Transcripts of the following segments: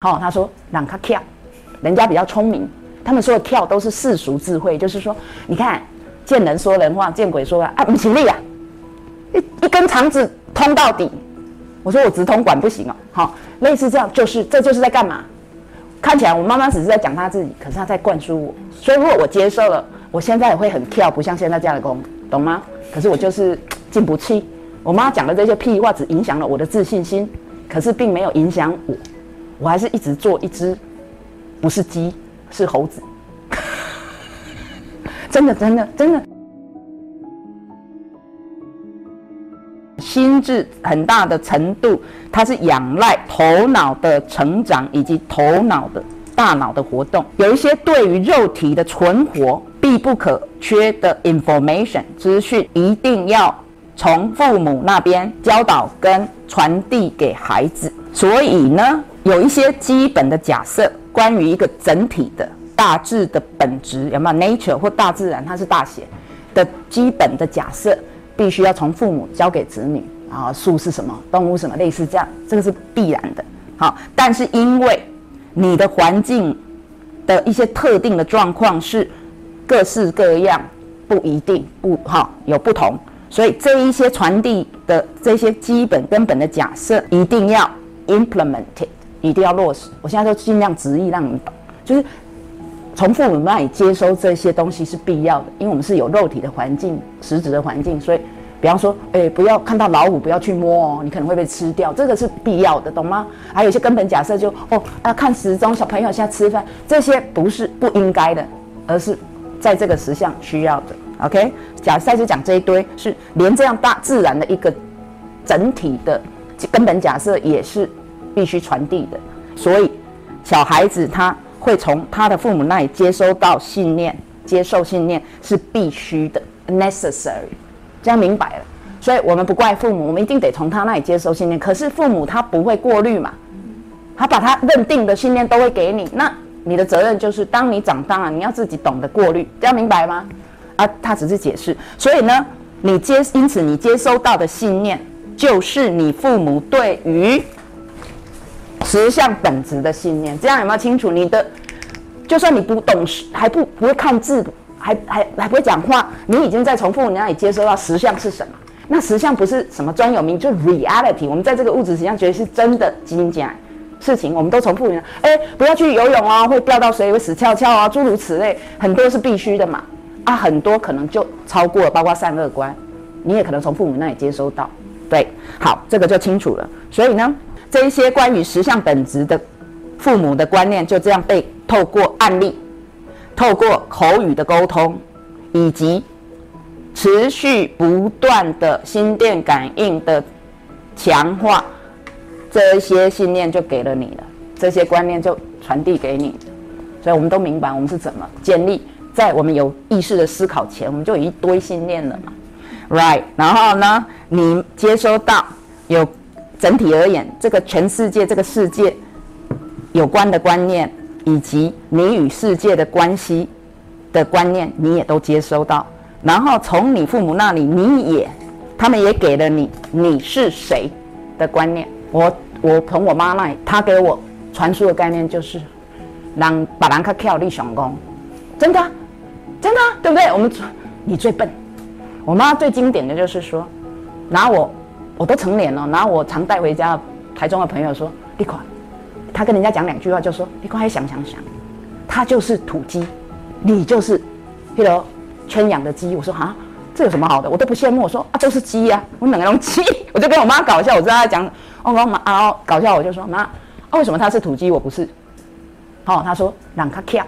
好，他说让他跳，人家比较聪明，他们说的跳都是世俗智慧，就是说，你看见人说人话，见鬼说啊，不起力啊，一一根肠子通到底。我说我直通管不行哦，好，类似这样，就是这就是在干嘛？看起来我妈妈只是在讲她自己，可是她在灌输我。所以如果我接受了，我现在也会很跳，不像现在这样的工，懂吗？可是我就是进不去。我妈讲的这些屁话，只影响了我的自信心，可是并没有影响我。我还是一直做一只，不是鸡，是猴子。真的，真的，真的。心智很大的程度，它是仰赖头脑的成长以及头脑的大脑的活动。有一些对于肉体的存活必不可缺的 information 资讯，一定要从父母那边教导跟传递给孩子。所以呢，有一些基本的假设，关于一个整体的大致的本质，有没有 nature 或大自然，它是大写的基本的假设。必须要从父母教给子女啊，树是什么，动物什么，类似这样，这个是必然的。好，但是因为你的环境的一些特定的状况是各式各样，不一定不好有不同，所以这一些传递的这些基本根本的假设一定要 implemented，一定要落实。我现在都尽量直译让你们懂，就是从父母那里接收这些东西是必要的，因为我们是有肉体的环境、实质的环境，所以。比方说，哎，不要看到老虎不要去摸哦，你可能会被吃掉，这个是必要的，懂吗？还有一些根本假设，就哦啊，看时钟，小朋友现在吃饭，这些不是不应该的，而是在这个时相需要的。OK，假赛就讲这一堆，是连这样大自然的一个整体的根本假设也是必须传递的，所以小孩子他会从他的父母那里接收到信念，接受信念是必须的，necessary。这样明白了，所以我们不怪父母，我们一定得从他那里接收信念。可是父母他不会过滤嘛，他把他认定的信念都会给你。那你的责任就是，当你长大了，你要自己懂得过滤。这样明白吗？啊，他只是解释。所以呢，你接因此你接收到的信念，就是你父母对于实相本质的信念。这样有没有清楚？你的就算你不懂，还不不会看字。还还还不会讲话，你已经在从父母那里接收到实相是什么？那实相不是什么专有名，就 reality。我们在这个物质实相觉得是真的精简事情，我们都从父母哎，不要去游泳哦，会掉到水里，会死翘翘啊，诸如此类，很多是必须的嘛。啊，很多可能就超过了，包括善恶观，你也可能从父母那里接收到。对，好，这个就清楚了。所以呢，这一些关于实相本质的父母的观念，就这样被透过案例。透过口语的沟通，以及持续不断的心电感应的强化，这一些信念就给了你了，这些观念就传递给你，所以我们都明白我们是怎么建立在我们有意识的思考前，我们就有一堆信念了嘛，right？然后呢，你接收到有整体而言，这个全世界这个世界有关的观念。以及你与世界的关系的观念，你也都接收到。然后从你父母那里，你也，他们也给了你你是谁的观念。我我从我妈那里，她给我传输的概念就是，让把兰卡跳立雄功，真的，真的，对不对？我们你最笨。我妈最经典的就是说，拿我我都成年了，拿我常带回家台中的朋友说，一款。他跟人家讲两句话，就说：“你快想想想，他就是土鸡，你就是那个圈养的鸡。”我说：“啊，这有什么好的？我都不羡慕。”我说：“啊，都是鸡呀，我两个都鸡。”我就跟我妈搞笑，我知道她讲，哦，我妈啊搞笑，我就说：“妈，啊，为什么他是土鸡，我不是？”哦，他说：“让他跳，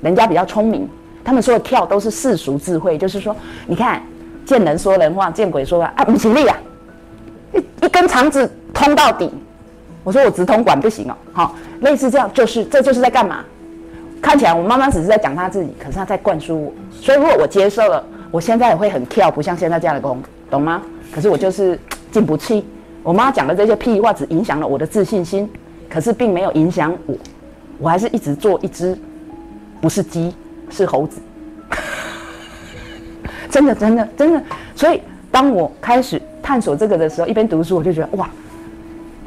人家比较聪明。他们说的跳都是世俗智慧，就是说，你看见人说人话，见鬼说话啊，不吉利啊，一一根肠子通到底。”我说我直通管不行哦，好，类似这样，就是这就是在干嘛？看起来我妈妈只是在讲她自己，可是她在灌输我。所以如果我接受了，我现在也会很跳，不像现在这样的功，懂吗？可是我就是进不去。我妈讲的这些屁话只影响了我的自信心，可是并没有影响我，我还是一直做一只，不是鸡，是猴子。真的，真的，真的。所以当我开始探索这个的时候，一边读书，我就觉得哇。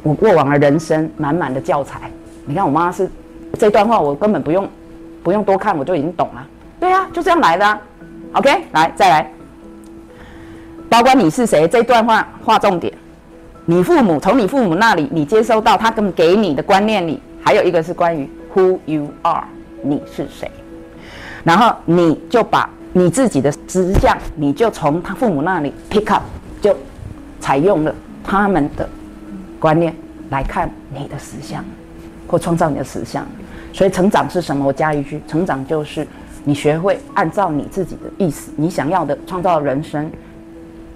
我过往的人生满满的教材，你看我妈是这段话，我根本不用不用多看，我就已经懂了。对啊，就这样来的。OK，来再来，包括你是谁这段话划重点。你父母从你父母那里，你接收到他跟给你的观念里，还有一个是关于 Who you are，你是谁。然后你就把你自己的实相，你就从他父母那里 pick up，就采用了他们的观念来看你的实相，或创造你的实相。所以成长是什么？我加一句：成长就是你学会按照你自己的意思，你想要的创造人生，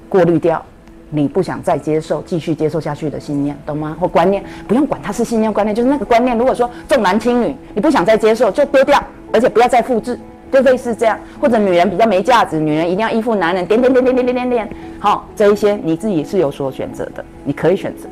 过滤掉你不想再接受、继续接受下去的信念，懂吗？或观念，不用管它是信念观念，就是那个观念。如果说重男轻女，你不想再接受，就丢掉，而且不要再复制。就类似这样，或者女人比较没价值，女人一定要依附男人，点点点点点点点点，好，这一些你自己是有所选择的，你可以选择。